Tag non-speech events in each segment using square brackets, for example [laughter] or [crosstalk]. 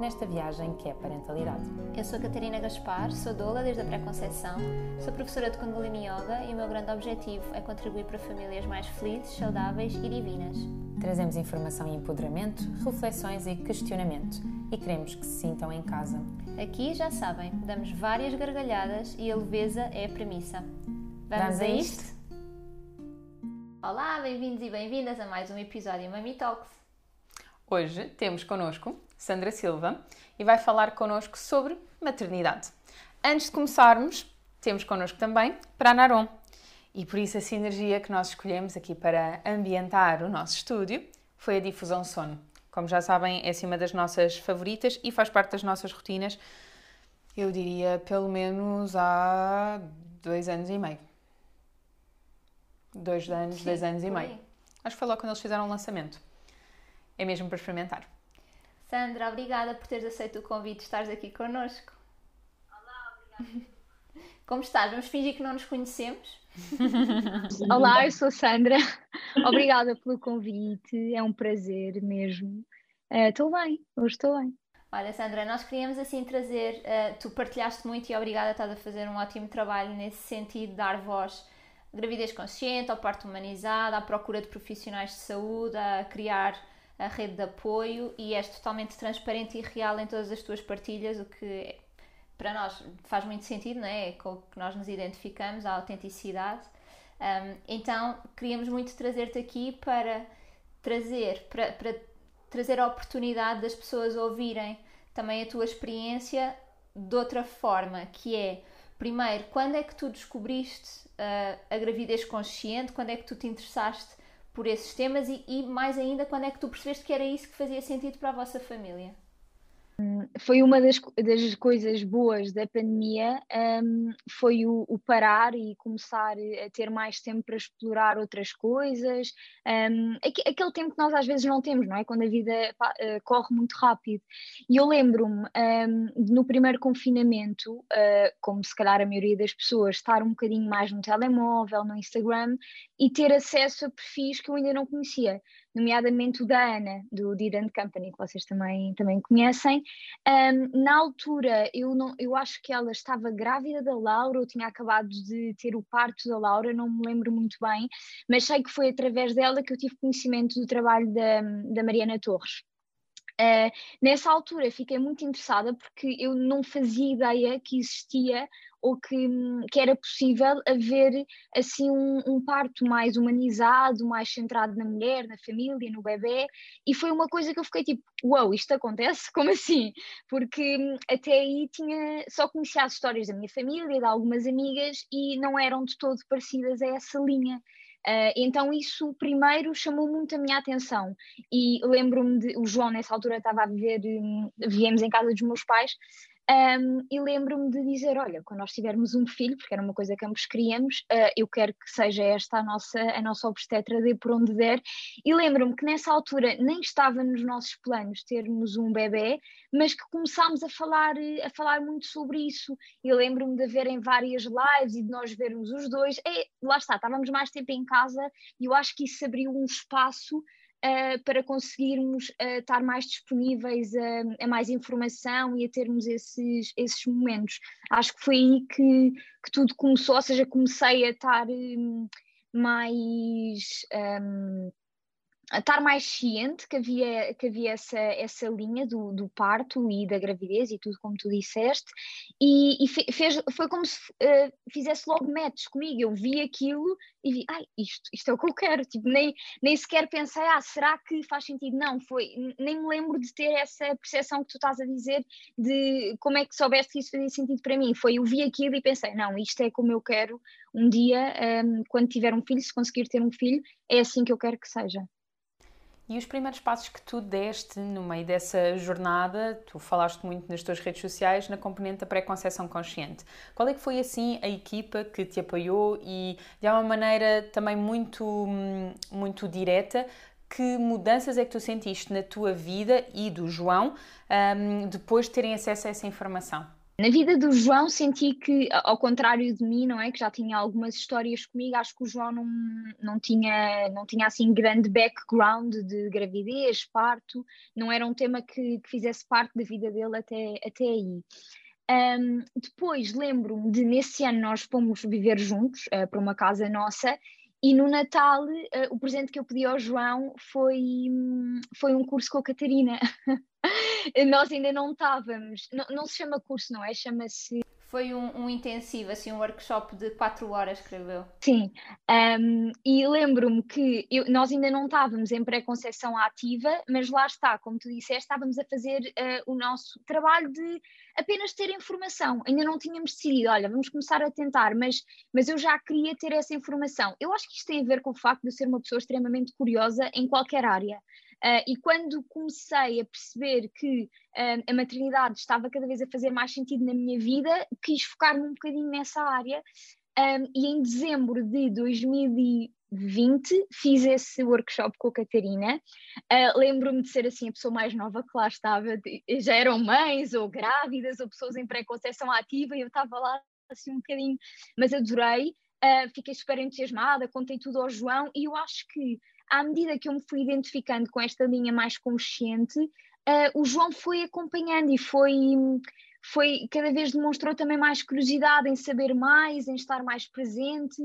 nesta viagem que é parentalidade. Eu sou a Catarina Gaspar, sou doula desde a pré-conceição, sou professora de Kundalini Yoga e o meu grande objetivo é contribuir para famílias mais felizes, saudáveis e divinas. Trazemos informação e empoderamento, reflexões e questionamento e queremos que se sintam em casa. Aqui, já sabem, damos várias gargalhadas e a leveza é a premissa. Vamos, Vamos a isto? Olá, bem-vindos e bem-vindas a mais um episódio Mami Talks. Hoje temos connosco Sandra Silva e vai falar connosco sobre maternidade. Antes de começarmos, temos connosco também Pranarom. E por isso a sinergia que nós escolhemos aqui para ambientar o nosso estúdio foi a difusão sono. Como já sabem, é assim uma das nossas favoritas e faz parte das nossas rotinas, eu diria pelo menos há dois anos e meio. Dois anos, Sim, dois anos e meio. Acho que foi logo quando eles fizeram o lançamento. É mesmo para experimentar. Sandra, obrigada por teres aceito o convite de estares aqui connosco. Olá, obrigada. [laughs] Como estás? Vamos fingir que não nos conhecemos? [laughs] Olá, eu sou a Sandra. [laughs] Obrigada pelo convite, é um prazer mesmo. Eh, Estou bem, hoje estou bem. Olha, Sandra, nós queríamos assim trazer, eh, tu partilhaste muito e obrigada, estás a fazer um ótimo trabalho nesse sentido, de dar voz à gravidez consciente, ao parto humanizado, à procura de profissionais de saúde, a criar a rede de apoio e és totalmente transparente e real em todas as tuas partilhas, o que para nós faz muito sentido, não é? É com o que nós nos identificamos, a autenticidade. Um, então, queríamos muito trazer-te aqui para trazer, para, para trazer a oportunidade das pessoas ouvirem também a tua experiência de outra forma, que é, primeiro, quando é que tu descobriste uh, a gravidez consciente, quando é que tu te interessaste por esses temas e, e, mais ainda, quando é que tu percebeste que era isso que fazia sentido para a vossa família? Foi uma das, das coisas boas da pandemia, um, foi o, o, parar e começar a ter mais tempo para explorar outras coisas, um, aquele tempo que nós às vezes não temos, não é? Quando a vida uh, corre muito rápido. E eu lembro-me, um, no primeiro confinamento, uh, como se calhar a maioria das pessoas, estar um bocadinho mais no telemóvel, no Instagram e ter acesso a perfis que eu ainda não conhecia nomeadamente o da Ana, do Didant Company, que vocês também, também conhecem. Um, na altura, eu, não, eu acho que ela estava grávida da Laura, ou tinha acabado de ter o parto da Laura, não me lembro muito bem, mas sei que foi através dela que eu tive conhecimento do trabalho da, da Mariana Torres. Uh, nessa altura fiquei muito interessada porque eu não fazia ideia que existia ou que, que era possível haver assim um, um, parto mais humanizado, mais centrado na mulher, na família, no bebê, e foi uma coisa que eu fiquei tipo, uau, wow, isto acontece? [laughs] Como assim? Porque hum, até aí tinha, só conhecia as histórias da minha família, de algumas amigas, e não eram de todo parecidas a essa linha. Uh, então isso primeiro chamou muito a minha atenção e lembro-me de, o João nessa altura estava a viver, um, viemos em casa dos meus pais um, e lembro-me de dizer, olha, quando nós tivermos um filho, porque era uma coisa que ambos queríamos, uh, eu quero que seja esta a nossa, a nossa obstetra de por onde der, e lembro-me que nessa altura nem estava nos nossos planos termos um bebê, mas que começámos a falar, a falar muito sobre isso, e lembro-me de haverem várias lives e de nós vermos os dois, e lá está, estávamos mais tempo em casa, e eu acho que isso abriu um espaço Uh, para conseguirmos uh, estar mais disponíveis a, a, mais informação e a termos esses, esses momentos. Acho que foi aí que, que tudo começou, ou seja, comecei a estar um, mais. Um, estar mais ciente que havia, que havia essa, essa linha do, do parto e da gravidez e tudo como tu disseste, e, e fez, foi como se uh, fizesse logo match comigo. Eu vi aquilo e vi, ai, isto, isto é o que eu quero. Tipo, nem, nem sequer pensei, ah, será que faz sentido? Não, foi, nem me lembro de ter essa percepção que tu estás a dizer de como é que soubeste que isso fazia sentido para mim. Foi, eu vi aquilo e pensei, não, isto é como eu quero um dia, um, quando tiver um filho, se conseguir ter um filho, é assim que eu quero que seja. E os primeiros passos que tu deste no meio dessa jornada, tu falaste muito nas tuas redes sociais, na componente da pré-conceição consciente. Qual é que foi assim a equipa que te apoiou e de uma maneira também muito, muito direta, que mudanças é que tu sentiste na tua vida e do João um, depois de terem acesso a essa informação? Na vida do João senti que, ao contrário de mim, não é, que já tinha algumas histórias comigo, acho que o João não, não, tinha, não tinha assim grande background de gravidez, parto, não era um tema que, que fizesse parte da vida dele até, até aí. Um, depois lembro-me de nesse ano nós fomos viver juntos uh, para uma casa nossa e no Natal, uh, o presente que eu pedi ao João foi, foi um curso com a Catarina. [laughs] [laughs] Nós ainda não estávamos, não, não, se chama curso, não é? Chama-se. Foi um, um, intensivo, assim, um workshop de 4 horas, escreveu. Sim, um, e lembro-me que eu, nós ainda não estávamos em pré-conceição ativa, mas lá está, como tu disseste, estávamos a fazer uh, o nosso trabalho de apenas ter informação. Ainda não tínhamos decidido, olha, vamos começar a tentar, mas, mas eu já queria ter essa informação. Eu acho que isto tem a ver com o facto de eu ser uma pessoa extremamente curiosa em qualquer área. Uh, e quando comecei a perceber que uh, a maternidade estava cada vez a fazer mais sentido na minha vida, quis focar-me um bocadinho nessa área. Um, e em dezembro de 2020 fiz esse workshop com a Catarina. Uh, Lembro-me de ser assim a pessoa mais nova que lá estava, de, já eram mães ou grávidas ou pessoas em pré-conceição ativa e eu estava lá assim um bocadinho, mas adorei. Uh, fiquei super entusiasmada, contei tudo ao João e eu acho que à medida que eu me fui identificando com esta linha mais consciente, uh, o João foi acompanhando e foi, foi cada vez demonstrou também mais curiosidade em saber mais, em estar mais presente.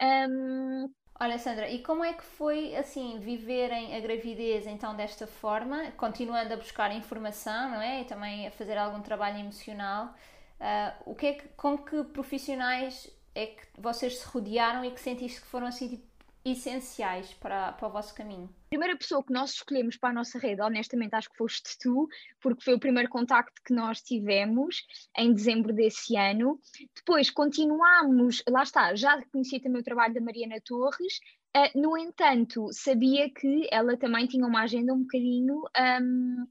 Um... Olha, Sandra, e como é que foi assim viverem a gravidez então desta forma, continuando a buscar informação, não é? E também a fazer algum trabalho emocional? Uh, o que é que, com que profissionais é que vocês se rodearam e que sentiste que foram assim tipo, essenciais para, para o vosso caminho? A primeira pessoa que nós escolhemos para a nossa rede, honestamente, acho que foste tu, porque foi o primeiro contacto que nós tivemos em dezembro desse ano. Depois continuámos, lá está, já conhecia também o trabalho da Mariana Torres, uh, no entanto, sabia que ela também tinha uma agenda um bocadinho. Um,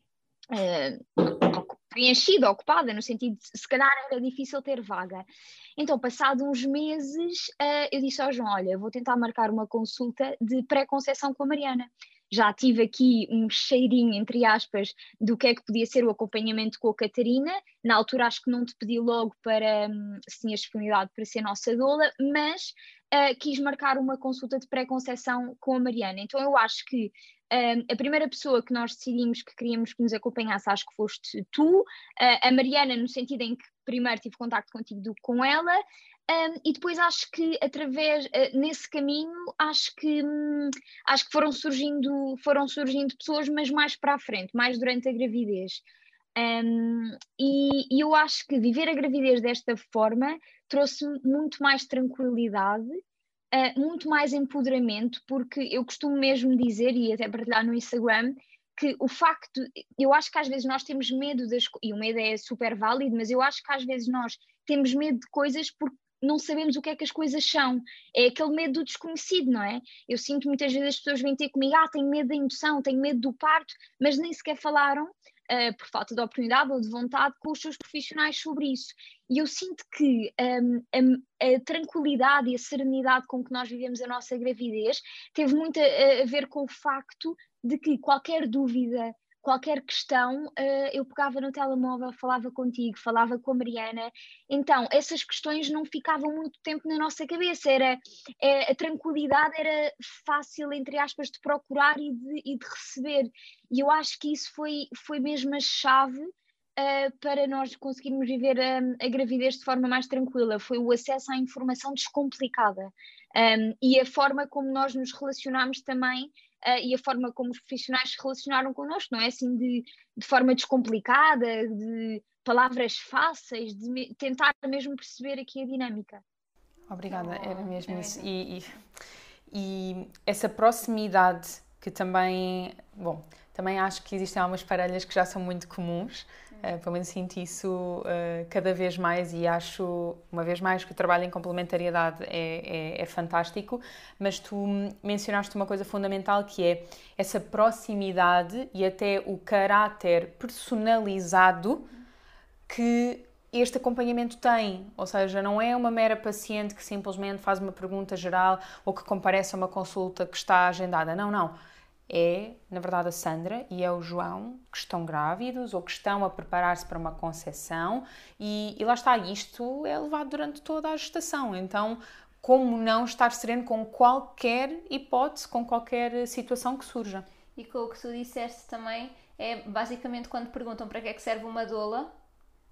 uh, preenchida, ocupada, no sentido de se calhar era difícil ter vaga. Então, passado uns meses, uh, eu disse ao João: Olha, vou tentar marcar uma consulta de pré-conceição com a Mariana. Já tive aqui um cheirinho, entre aspas, do que é que podia ser o acompanhamento com a Catarina. Na altura, acho que não te pedi logo para um, se tinhas disponibilidade para ser nossa doula, mas uh, quis marcar uma consulta de pré-conceição com a Mariana. Então, eu acho que Uh, a primeira pessoa que nós decidimos que queríamos que nos acompanhasse, acho que foste tu, uh, a Mariana, no sentido em que primeiro tive contato contigo do com ela, um, e depois acho que através uh, nesse caminho acho que hum, acho que foram surgindo foram surgindo pessoas mas mais para a frente mais durante a gravidez. Um, e, e, eu acho que viver a gravidez desta forma trouxe muito mais tranquilidade uh, muito mais empoderamento, porque eu costumo mesmo dizer, e até partilhar no Instagram, que o facto, eu acho que às vezes nós temos medo das e o medo é super válido, mas eu acho que às vezes nós temos medo de coisas porque não sabemos o que é que as coisas são. É aquele medo do desconhecido, não é? Eu sinto muitas vezes as pessoas vêm ter comigo, ah, tenho medo da indução, tenho medo do parto, mas nem sequer falaram uh, por falta de oportunidade ou de vontade, com os seus profissionais sobre isso. E eu sinto que um, a, a, tranquilidade e a serenidade com que nós vivemos a nossa gravidez teve muito a, a ver com o facto de que qualquer dúvida, qualquer questão, uh, eu pegava no telemóvel, falava contigo, falava com a Mariana. Então, essas questões não ficavam muito tempo na nossa cabeça. Era, é, a tranquilidade era fácil, entre aspas, de procurar e de, e de receber. E eu acho que isso foi, foi mesmo a chave. Uh, para nós conseguirmos viver a, a, gravidez de forma mais tranquila, foi o acesso à informação descomplicada um, e a forma como nós nos relacionamos também uh, e a forma como os profissionais se relacionaram connosco, não é assim de, de forma descomplicada, de palavras fáceis, de me, tentar mesmo perceber aqui a dinâmica. Obrigada, era mesmo é isso. E, e, e, essa proximidade que também, bom, também acho que existem algumas parelhas que já são muito comuns, Uh, pelo menos sinto isso uh, cada vez mais e acho, uma vez mais, que o trabalho em complementariedade é, é, é, fantástico, mas tu mencionaste uma coisa fundamental que é essa proximidade e até o caráter personalizado que este acompanhamento tem, ou seja, não é uma mera paciente que simplesmente faz uma pergunta geral ou que comparece a uma consulta que está agendada. Não, não é, na verdade, a Sandra e é o João que estão grávidos ou que estão a preparar-se para uma concepção e, e lá está, isto é levado durante toda a gestação. Então, como não estar sereno com qualquer hipótese, com qualquer situação que surja? E com o que tu disseste também, é basicamente quando perguntam para que é que serve uma doula,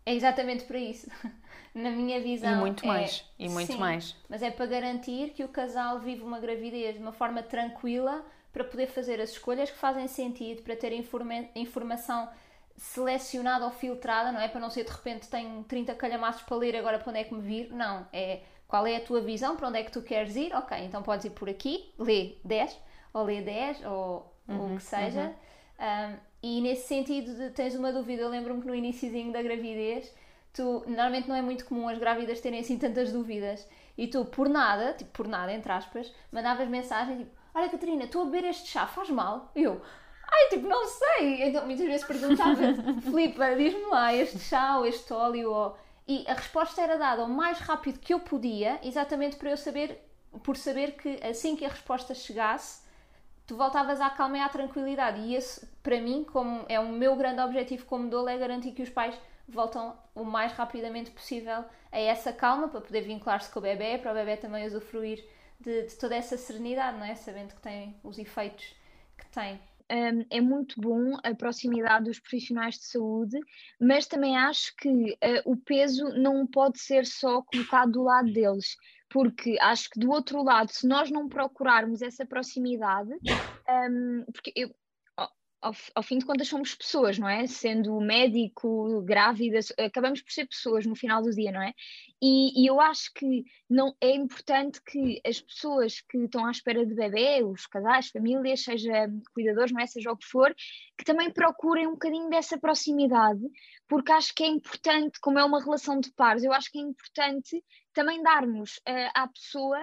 é exatamente para isso. [laughs] Na minha visão. E muito é, mais. E muito sim, mais. Mas é para garantir que o casal vive uma gravidez de uma forma tranquila para poder fazer as escolhas que fazem sentido, para ter informa informação selecionada ou filtrada, não é? Para não ser de repente tenho 30 calhamaços para ler, agora para onde é que me vir? Não, é qual é a tua visão, para onde é que tu queres ir? Ok, então podes ir por aqui, lê 10, ou lê 10, ou uhum, o que seja. Uhum. Um, e nesse sentido, de, tens uma dúvida, eu lembro-me que no iníciozinho da gravidez, tu, normalmente não é muito comum as grávidas terem assim tantas dúvidas, e tu, por nada, tipo, por nada, entre aspas, mandavas mensagem tipo, Olha, Catarina, estou a beber este chá, faz mal? E eu, ai, tipo, não sei. Então muitas vezes perguntava, [laughs] Filipe, diz-me lá, este chá ou este óleo ou... E a resposta era dada o mais rápido que eu podia, exatamente para eu saber, por saber que assim que a resposta chegasse, tu voltavas à calma e à tranquilidade. E esse, para mim, como é o meu grande objetivo como dolo, é garantir que os pais voltam o mais rapidamente possível a essa calma para poder vincular-se com o bebê, para o bebê também usufruir de, de toda essa serenidade, não é? Sabendo que tem os efeitos que tem. Um, é muito bom a proximidade dos profissionais de saúde, mas também acho que uh, o peso não pode ser só colocado do lado deles, porque acho que do outro lado, se nós não procurarmos essa proximidade, um, porque eu, ao, ao, fim de contas somos pessoas, não é? Sendo médico, grávida, acabamos por ser pessoas no final do dia, não é? E, e, eu acho que não é importante que as pessoas que estão à espera de bebê, os casais, famílias, seja cuidadores, não é? Seja o que for, que também procurem um bocadinho dessa proximidade, porque acho que é importante, como é uma relação de pares, eu acho que é importante também darmos uh, à pessoa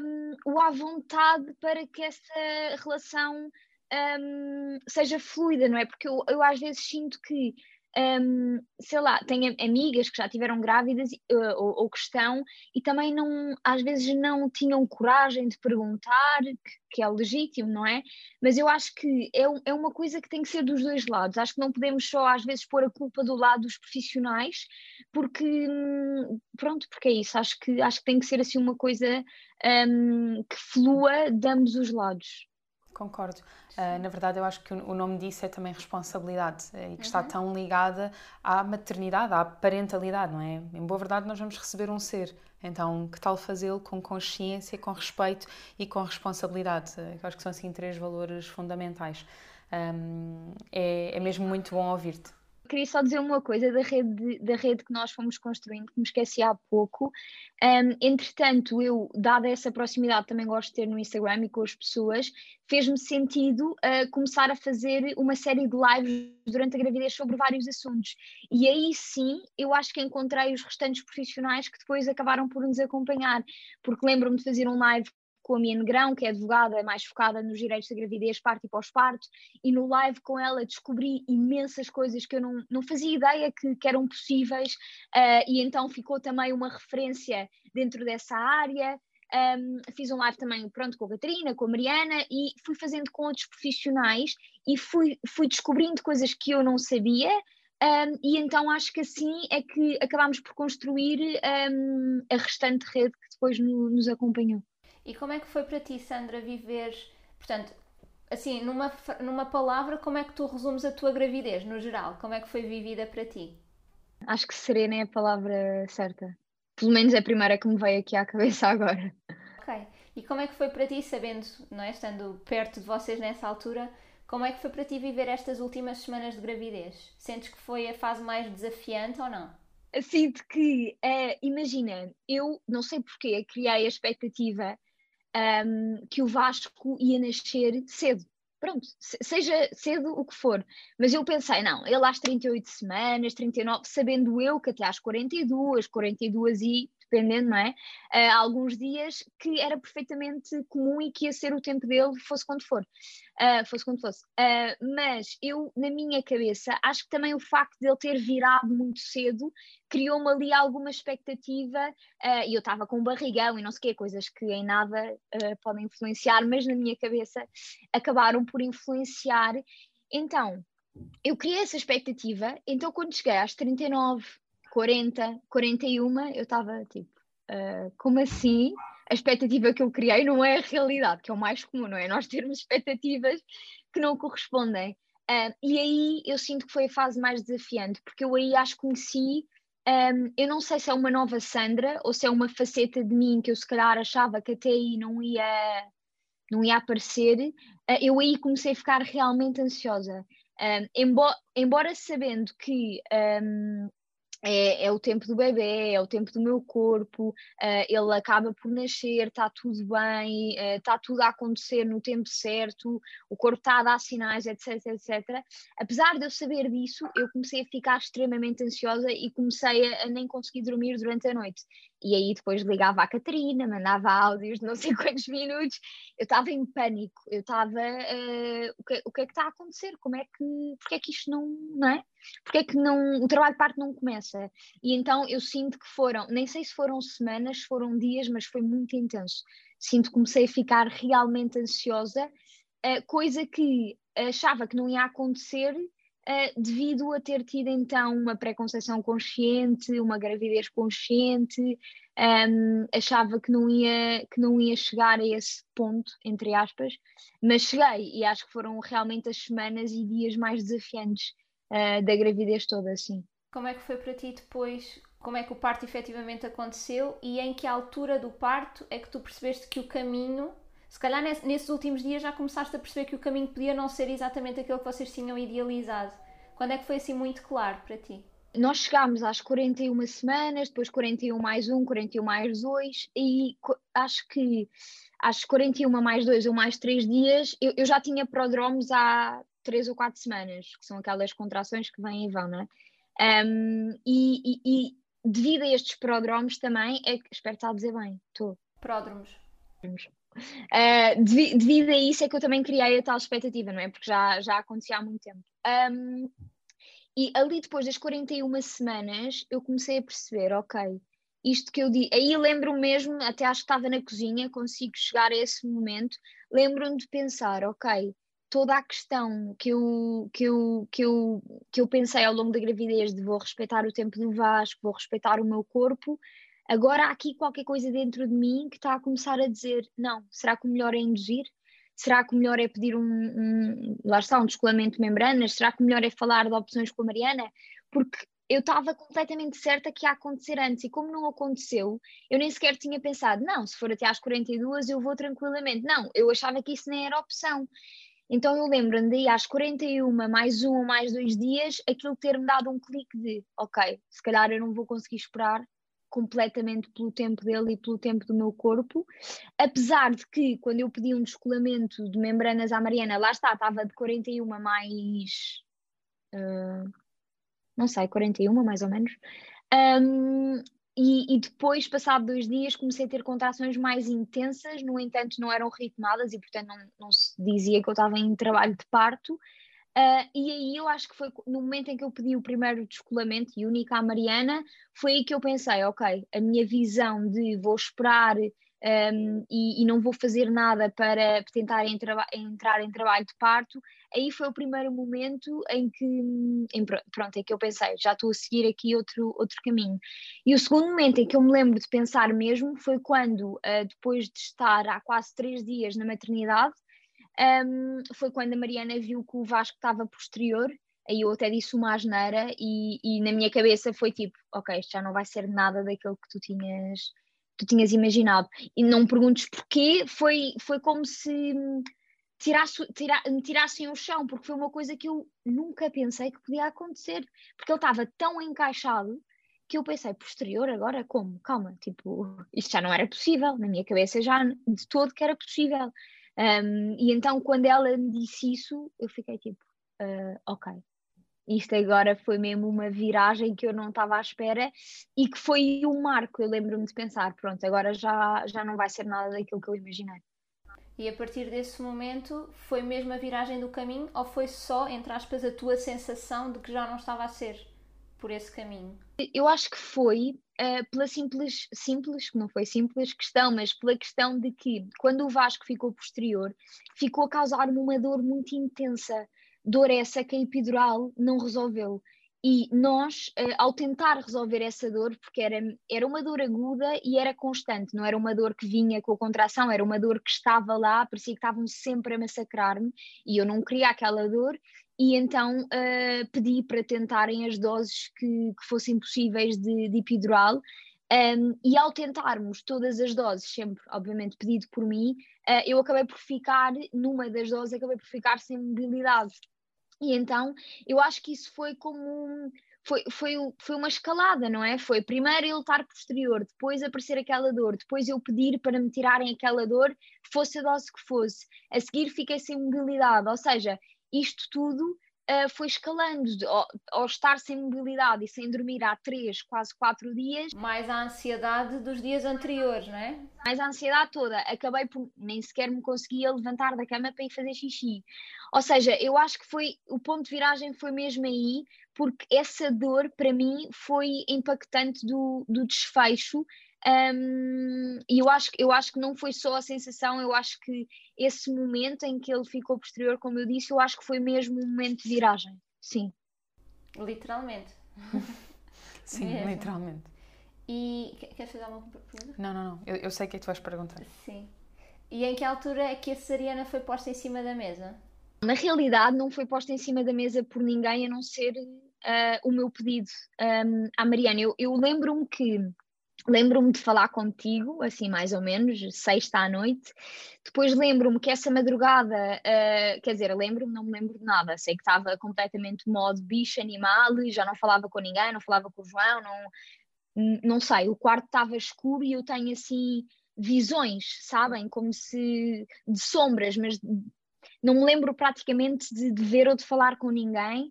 um, o à vontade para que essa relação um, seja fluida, não é? Porque eu, eu às vezes sinto que, um, sei lá, tenho amigas que já tiveram grávidas uh, ou, ou, que estão e também não, às vezes não tinham coragem de perguntar, que, que é legítimo, não é? Mas eu acho que é, é uma coisa que tem que ser dos dois lados. Acho que não podemos só às vezes pôr a culpa do lado dos profissionais, porque hum, pronto, porque é isso. Acho que acho que tem que ser assim uma coisa um, que flua de ambos os lados. Concordo. Uh, na verdade, eu acho que o nome disso é também responsabilidade eh, e que uhum. está tão ligada à maternidade, à parentalidade, não é? Em boa verdade, nós vamos receber um ser. Então, que tal fazê-lo com consciência, com respeito e com responsabilidade? Eu acho que são assim três valores fundamentais. Um, é, é mesmo muito bom ouvir-te queria só dizer uma coisa da rede, da rede que nós fomos construindo, que me esqueci há pouco. Um, entretanto, eu, dada essa proximidade, também gosto de ter no Instagram e com as pessoas, fez-me sentido uh, começar a fazer uma série de lives durante a gravidez sobre vários assuntos. E aí sim, eu acho que encontrei os restantes profissionais que depois acabaram por nos acompanhar, porque lembro-me de fazer um live com a minha Negrão, que é advogada mais focada nos direitos da gravidez, parto e pós-parto, e no live com ela descobri imensas coisas que eu não, não fazia ideia que, que eram possíveis, uh, e então ficou também uma referência dentro dessa área. Um, fiz um live também pronto, com a Catarina, com a Mariana, e fui fazendo com outros profissionais e fui, fui descobrindo coisas que eu não sabia. Um, e então acho que assim é que acabámos por construir um, a restante rede que depois no, nos acompanhou. E como é que foi para ti, Sandra, viver, portanto, assim, numa, numa palavra, como é que tu resumes a tua gravidez, no geral? Como é que foi vivida para ti? Acho que serena é a palavra certa. Pelo menos é a primeira que me veio aqui à cabeça agora. Ok. E como é que foi para ti, sabendo, não é, estando perto de vocês nessa altura, como é que foi para ti viver estas últimas semanas de gravidez? Sentes que foi a fase mais desafiante ou não? Sinto que, uh, imagina, eu não sei porquê, criei a expectativa um, que o Vasco ia nascer cedo. pronto, seja cedo o que for. Mas eu pensei, não, ele às 38 semanas, 39, sabendo eu que até às 42, 42 e dependendo, não é? Uh, alguns dias que era perfeitamente comum e que ia ser o tempo dele, fosse quando for, uh, fosse quando fosse. Uh, mas eu, na minha cabeça, acho que também o facto de ele ter virado muito cedo criou-me ali alguma expectativa e eu estava com um barrigão e não sei o quê, coisas que em nada podem influenciar, mas na minha cabeça acabaram por influenciar. Então, eu criei essa expectativa, então quando cheguei às 39 40, 41, eu estava tipo, uh, como assim? A expectativa que eu criei não é a realidade, que é o mais comum, não é? Nós termos expectativas que não correspondem. Uh, e aí eu sinto que foi a fase mais desafiante, porque eu aí acho que conheci, um, eu não sei se é uma nova Sandra ou se é uma faceta de mim que eu se calhar achava que até aí não ia, não ia aparecer, uh, eu aí comecei a ficar realmente ansiosa. Um, embora, embora sabendo que um, é, é, o tempo do bebê, é o tempo do meu corpo, uh, ele acaba por nascer, está tudo bem, está eh, uh, tudo a acontecer no tempo certo, o corpo está a dar sinais, etc, etc. Apesar de eu saber disso, eu comecei a ficar extremamente ansiosa e comecei a, a nem conseguir dormir durante a noite. E aí depois ligava à Catarina, mandava áudios de não sei [laughs] quantos minutos, eu estava em pânico, eu estava, uh, o, que, o que é que está a acontecer? Como é que, porque é que isto não, não é? Porque é que não, o trabalho de parte não começa? E então eu sinto que foram, nem sei se foram semanas, se foram dias, mas foi muito intenso. Sinto que comecei a ficar realmente ansiosa, uh, coisa que achava que não ia acontecer Uh, devido a ter tido então uma pré-conceição consciente, uma gravidez consciente, um, ehm, achava que não, ia, que não ia chegar a esse ponto, entre aspas, mas cheguei e acho que foram realmente as semanas e dias mais desafiantes uh, da gravidez toda, assim. Como é que foi para ti depois? Como é que o parto efetivamente aconteceu e em que altura do parto é que tu percebeste que o caminho se calhar nesses últimos dias já começaste a perceber que o caminho podia não ser exatamente aquele que vocês tinham idealizado. Quando é que foi assim muito claro para ti? Nós chegámos às 41 semanas, depois 41 mais 1, 41 mais 2, e acho que às 41 mais 2 ou mais 3 dias eu, eu já tinha prodromos há 3 ou 4 semanas, que são aquelas contrações que vêm e vão, não é? Um, e, e, e, devido a estes prodromos também, é que espero estar a dizer bem, estou. Pródromos. Uh, devido a isso é que eu também criei a tal expectativa, não é? Porque já, já acontecia há muito tempo. Um, e ali depois das 41 semanas eu comecei a perceber, ok, isto que eu digo, aí lembro-me mesmo, até acho que estava na cozinha, consigo chegar a esse momento, lembro-me de pensar, ok, toda a questão que eu, que, eu, que, eu, que eu pensei ao longo da gravidez de vou respeitar o tempo do Vasco, vou respeitar o meu corpo, Agora há aqui qualquer coisa dentro de mim que está a começar a dizer: não, será que o melhor é induzir? Será que o melhor é pedir um, um lá está, um descolamento de membranas? Será que o melhor é falar de opções com a Mariana? Porque eu estava completamente certa que ia acontecer antes e como não aconteceu, eu nem sequer tinha pensado, não, se for até às 42 eu vou tranquilamente. Não, eu achava que isso nem era opção. Então eu lembro-me de às 41, mais um ou mais dois dias, aquilo ter-me dado um clique de, ok, se calhar eu não vou conseguir esperar, completamente pelo tempo dele e pelo tempo do meu corpo, apesar de que quando eu pedi um descolamento de membranas à Mariana, lá está, estava de 41 mais uh, não sei, 41 mais ou menos. Um, e, e, depois, passado dois dias, comecei a ter contrações mais intensas, no entanto, não eram ritmadas e, portanto, não, não se dizia que eu estava em trabalho de parto. Uh, e aí eu acho que foi no momento em que eu pedi o primeiro descolamento e única à Mariana, foi aí que eu pensei, ok, a minha visão de vou esperar um, e, e, não vou fazer nada para tentar entrar em trabalho de parto, aí foi o primeiro momento em que, em, pronto, em que eu pensei, já estou a seguir aqui outro, outro caminho. E o segundo momento em que eu me lembro de pensar mesmo foi quando, uh, depois de estar há quase três dias na maternidade, um, foi quando a Mariana viu que o Vasco estava posterior, aí eu até disse uma asneira e, e na minha cabeça foi tipo, ok, isto já não vai ser nada daquilo que tu tinhas, tu tinhas imaginado. E não me perguntes porquê, foi, foi como se tirasse, tira, me tirassem o chão, porque foi uma coisa que eu nunca pensei que podia acontecer, porque ele estava tão encaixado que eu pensei, posterior agora, como? Calma, tipo, isto já não era possível, na minha cabeça já de todo que era possível. Um, e então, quando ela me disse isso, eu fiquei tipo, uh, ok, isto agora foi mesmo uma viragem que eu não estava à espera e que foi um marco. Eu lembro-me de pensar: pronto, agora já, já não vai ser nada daquilo que eu imaginei. E a partir desse momento foi mesmo a viragem do caminho ou foi só, entre aspas, a tua sensação de que já não estava a ser por esse caminho? Eu acho que foi uh, pela simples, simples, que não foi simples questão, mas pela questão de que quando o Vasco ficou posterior, ficou a causar-me uma dor muito intensa dor essa que a epidural não resolveu. E nós, uh, ao tentar resolver essa dor, porque era, era uma dor aguda e era constante, não era uma dor que vinha com a contração, era uma dor que estava lá, parecia que estavam sempre a massacrar-me e eu não queria aquela dor. E então uh, pedi para tentarem as doses que, que fossem possíveis de, de epidural. Um, e ao tentarmos todas as doses, sempre, obviamente, pedido por mim, uh, eu acabei por ficar, numa das doses, acabei por ficar sem mobilidade. E então eu acho que isso foi como foi, foi, foi uma escalada, não é? Foi primeiro ele estar posterior, depois aparecer aquela dor, depois eu pedir para me tirarem aquela dor, fosse a dose que fosse. A seguir fiquei sem mobilidade, ou seja, isto tudo uh, foi escalando, ao, ao, estar sem mobilidade e sem dormir há três, quase quatro dias. Mais a ansiedade dos dias anteriores, não é? Mais a ansiedade toda. Acabei por nem sequer me conseguia levantar da cama para ir fazer xixi. Ou seja, eu acho que foi o ponto de viragem foi mesmo aí, porque essa dor para mim foi impactante do, do desfecho um, e eu acho, eu acho que não foi só a sensação, eu acho que esse momento em que ele ficou posterior, como eu disse, eu acho que foi mesmo um momento de viragem. Sim. Literalmente. [laughs] Sim, mesmo. literalmente. E queres fazer alguma pergunta? Não, não, não. Eu, eu sei o que é que tu vais perguntar. Sim. E em que altura é que a cesariana foi posta em cima da mesa? Na realidade, não foi posta em cima da mesa por ninguém a não ser uh, o meu pedido um, à Mariana. Eu, eu lembro-me que Lembro-me de falar contigo, assim mais ou menos, sexta à noite. Depois lembro-me que essa madrugada, uh, quer dizer, lembro-me, não me lembro de nada. Sei que estava completamente modo bicho, animal, já não falava com ninguém, não falava com o João, não, não sei. O quarto estava escuro e eu tenho assim visões, sabem? Como se de sombras, mas não me lembro praticamente de, de ver ou de falar com ninguém.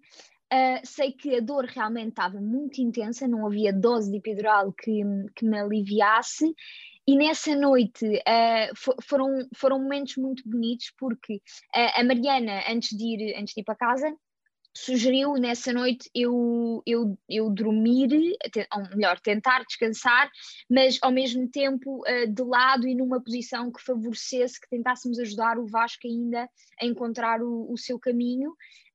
Uh, sei que a dor realmente estava muito intensa, não havia dose de epidural que, que me aliviasse, e nessa noite uh, for, foram, foram momentos muito bonitos, porque uh, a Mariana, antes de, ir, antes de ir para casa, sugeriu nessa noite eu, eu, eu dormir, ou melhor, tentar descansar, mas ao mesmo tempo de lado e numa posição que favorecesse, que tentássemos ajudar o Vasco ainda a encontrar o, o seu caminho.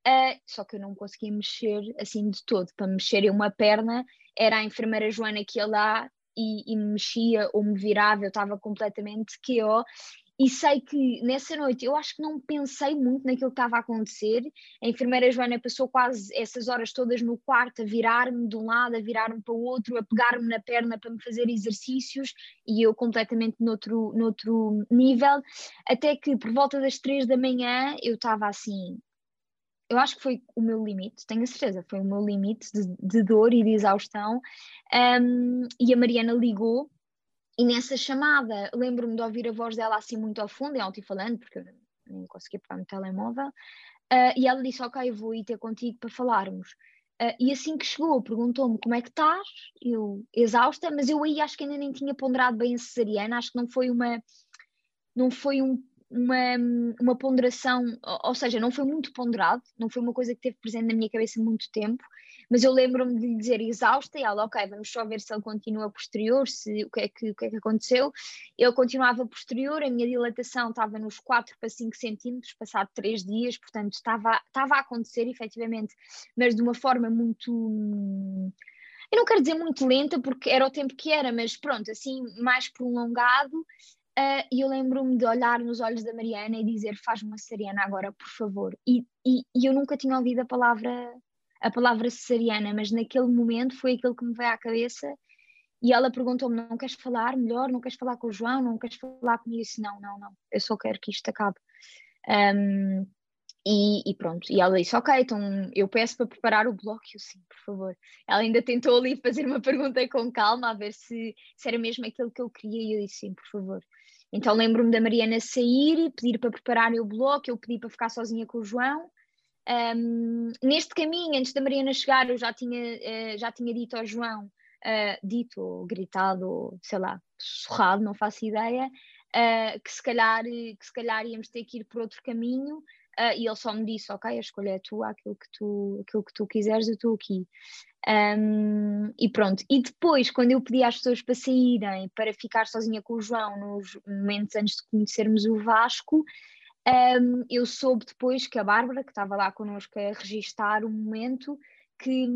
Uh, só que eu não conseguia mexer assim de todo. Para mexer em uma perna, era a enfermeira Joana que ia lá e, e me mexia ou me virava, eu estava completamente QO. E sei que nessa noite eu acho que não pensei muito naquilo que estava a acontecer. A enfermeira Joana passou quase essas horas todas no quarto a virar-me de um lado, a virar-me para o outro, a pegar-me na perna para me fazer exercícios e eu completamente noutro, noutro nível. Até que por volta das três da manhã eu estava assim, eu acho que foi o meu limite, tenho a certeza, foi o meu limite de, de dor e de exaustão. Um, e a Mariana ligou, e nessa chamada lembro-me de ouvir a voz dela assim muito ao fundo, em alto-falando, porque eu nem conseguia pegar no telemóvel, uh, e ela disse: Ok, vou ir ter contigo para falarmos. Uh, e assim que chegou, perguntou-me como é que estás, eu exausta, mas eu aí acho que ainda nem tinha ponderado bem a cesariana, acho que não foi uma. Não foi um uma, uma ponderação, ou seja, não foi muito ponderado, não foi uma coisa que teve presente na minha cabeça muito tempo, mas eu lembro-me de lhe dizer exausta e ela, ok, vamos só ver se ele continua posterior, se, o, que é que, o que é que aconteceu. Ele continuava posterior, a minha dilatação estava nos 4 para 5 centímetros, passado 3 dias, portanto estava, estava a acontecer efetivamente, mas de uma forma muito eu não quero dizer muito lenta, porque era o tempo que era, mas pronto, assim, mais prolongado, Uh, e eu lembro-me de olhar nos olhos da Mariana e dizer faz-me uma cesariana agora, por favor. E, e, e, eu nunca tinha ouvido a palavra, a palavra cesariana, mas naquele momento foi aquilo que me veio à cabeça. E ela perguntou-me: não queres falar melhor? Não queres falar com o João? Não queres falar comigo? Eu disse: não, não, não, eu só quero que isto acabe. Um, e, e, pronto, e ela disse: Ok, então eu peço para preparar o bloco. Eu sim, por favor. Ela ainda tentou ali fazer uma [laughs] pergunta com calma, a ver se, se era mesmo aquilo que eu queria, e eu disse: Sim, por favor. então lembro-me da Mariana sair, pedir para prepararem o bloco, eu pedi para ficar sozinha com o João. Um, neste caminho, antes da Mariana chegar, eu já tinha, uh, já tinha dito ao João, uh, dito, ou gritado, ou sei lá, sorrado, não faço ideia, uh, que, se calhar, que se calhar íamos ter que ir por outro caminho. E ele só me disse: Ok, a escolha é tua, aquilo que tu, aquilo que tu quiseres, eu estou aqui. Um, e pronto, e depois, quando eu pedi às pessoas para saírem, para ficar sozinha com o João nos momentos antes de conhecermos o Vasco, um, eu soube depois que a Bárbara, que estava lá connosco a registar o momento, que,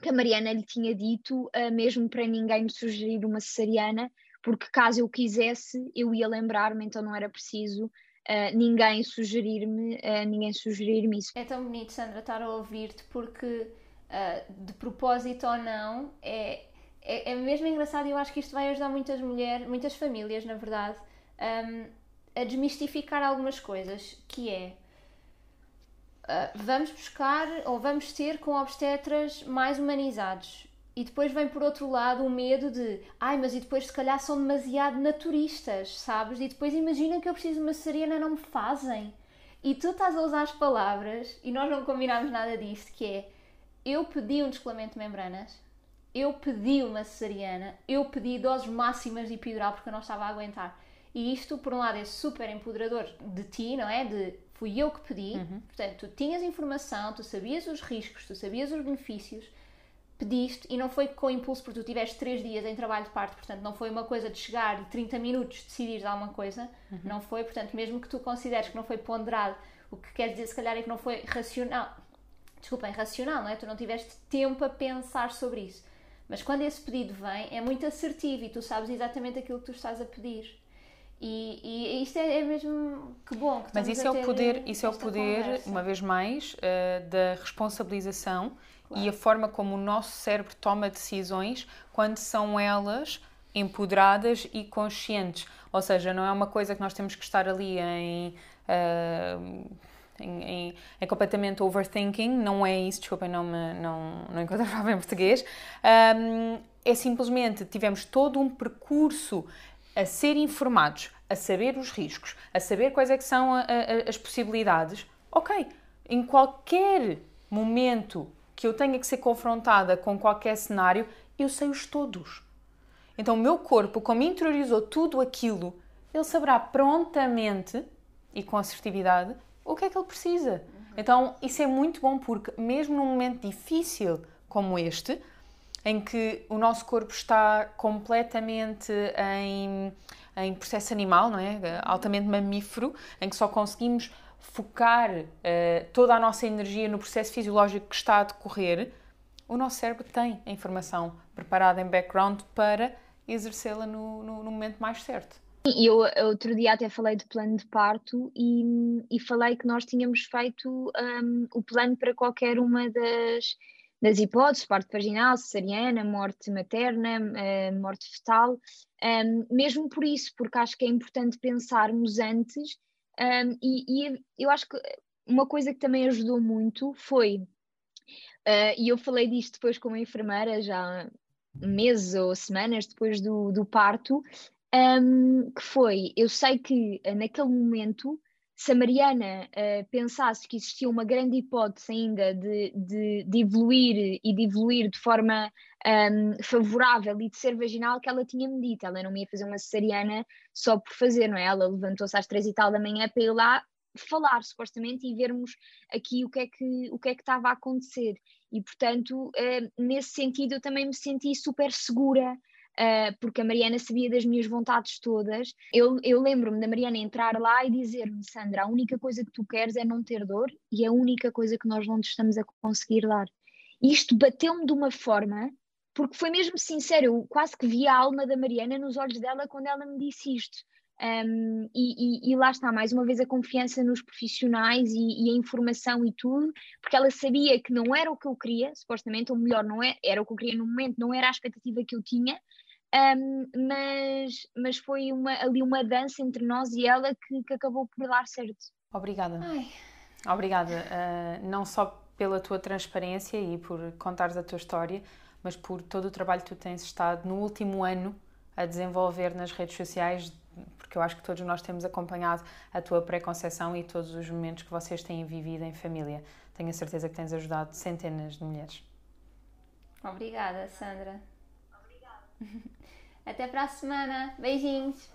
que a Mariana lhe tinha dito, uh, mesmo para ninguém me sugerir uma cesariana, porque caso eu quisesse, eu ia lembrar-me, então não era preciso uh, ninguém sugerir-me, uh, ninguém sugerir-me isso. É tão bonito, Sandra, estar a ouvir-te, porque de propósito ou não, é, é, é mesmo engraçado e eu acho que isto vai ajudar muitas mulheres, muitas famílias, na verdade, um, a desmistificar algumas coisas, que é uh, vamos buscar ou vamos ter com obstetras mais humanizados. E depois vem por outro lado o medo de ai, mas e depois se calhar são demasiado naturistas, sabes? E depois imagina que eu preciso de uma cesariana não me fazem. E tu estás a usar as palavras, e nós não combinámos nada disto, que é eu pedi um descolamento de membranas, eu pedi uma cesariana, eu pedi doses máximas de epidural porque eu não estava a aguentar. E isto, por um lado, é super empoderador de ti, não é? De fui eu que pedi, uhum. portanto, tu tinhas informação, tu sabias os riscos, tu sabias os benefícios, pediste e não foi com impulso porque tu tiveste 3 dias em trabalho de parto, portanto, não foi uma coisa de chegar e 30 minutos decidir alguma coisa, uhum. não foi, portanto, mesmo que tu consideres que não foi ponderado, o que quer dizer, se calhar, é que não foi racional, desculpem, racional, não é? Tu não tiveste tempo a pensar sobre isso. Mas quando esse pedido vem, é muito assertivo e tu sabes exatamente aquilo que tu estás a pedir. E, e isto é, é, mesmo que bom. Que Mas isso é o poder, isso é o poder, conversa. uma vez mais, uh, da responsabilização claro. e a forma como o nosso cérebro toma decisões quando são elas empoderadas e conscientes. Ou seja, não é uma coisa que nós temos que estar ali em. Uh, em, em, em, completamente overthinking, não é isso, desculpem, não, me, não, não encontro a palavra [laughs] em português. Um, é simplesmente, tivemos todo um percurso a ser informados, a saber os riscos, a saber quais é que são a, a, as possibilidades, ok, em qualquer momento que eu tenha que ser confrontada com qualquer cenário, eu sei-os todos. Então o meu corpo, como interiorizou tudo aquilo, ele saberá prontamente e com assertividade o que é que ele precisa. Então isso é muito bom porque mesmo num momento difícil como este, em que o nosso corpo está completamente em, em processo animal, não é? altamente mamífero, em que só conseguimos focar uh, toda a nossa energia no processo fisiológico que está a decorrer, o nosso cérebro tem a informação preparada em background para exercê-la no, no, no, momento mais certo. Eu outro dia até falei de plano de parto e, e falei que nós tínhamos feito um, o plano para qualquer uma das das hipóteses, parto vaginal, cesariana, morte materna, uh, morte fetal, um, mesmo por isso, porque acho que é importante pensarmos antes, um, e, e, eu acho que uma coisa que também ajudou muito foi, uh, e eu falei disto depois com a enfermeira, já meses ou semanas depois do, do parto, um, que foi, eu sei que uh, naquele momento se a Mariana uh, pensasse que existia uma grande hipótese ainda de, de, de evoluir e de evoluir de forma um, ehm, favorável e de ser vaginal, que ela tinha-me dito, ela não me ia fazer uma cesariana só por fazer, não é? Ela levantou-se às três e tal da manhã para ir lá falar, supostamente, e vermos aqui o que é que, o que, é que estava a acontecer. E, portanto, uh, nesse sentido, eu também me senti super segura uh, porque a Mariana sabia das minhas vontades todas. Eu, eu lembro-me da Mariana entrar lá e dizer-me: Sandra, a única coisa que tu queres é não ter dor e é a única coisa que nós não te estamos a conseguir dar. E isto bateu-me de uma forma, porque foi mesmo sincero, eu quase que vi a alma da Mariana nos olhos dela quando ela me disse isto. Um, e, e, e, lá está, mais uma vez, a confiança nos profissionais e, e, a informação e tudo, porque ela sabia que não era o que eu queria, supostamente, ou melhor, não é, era o que eu queria no momento, não era a expectativa que eu tinha, um, mas, mas foi uma, ali uma dança entre nós e ela que, que acabou por dar certo. Obrigada. Ai. Obrigada, uh, não só pela tua transparência e por contares a tua história, mas por todo o trabalho que tu tens estado no último ano a desenvolver nas redes sociais porque eu acho que todos nós temos acompanhado a tua pré-conceição e todos os momentos que vocês têm vivido em família. Tenho a certeza que tens ajudado centenas de mulheres. Obrigada, Sandra. Até para a semana. Beijinhos.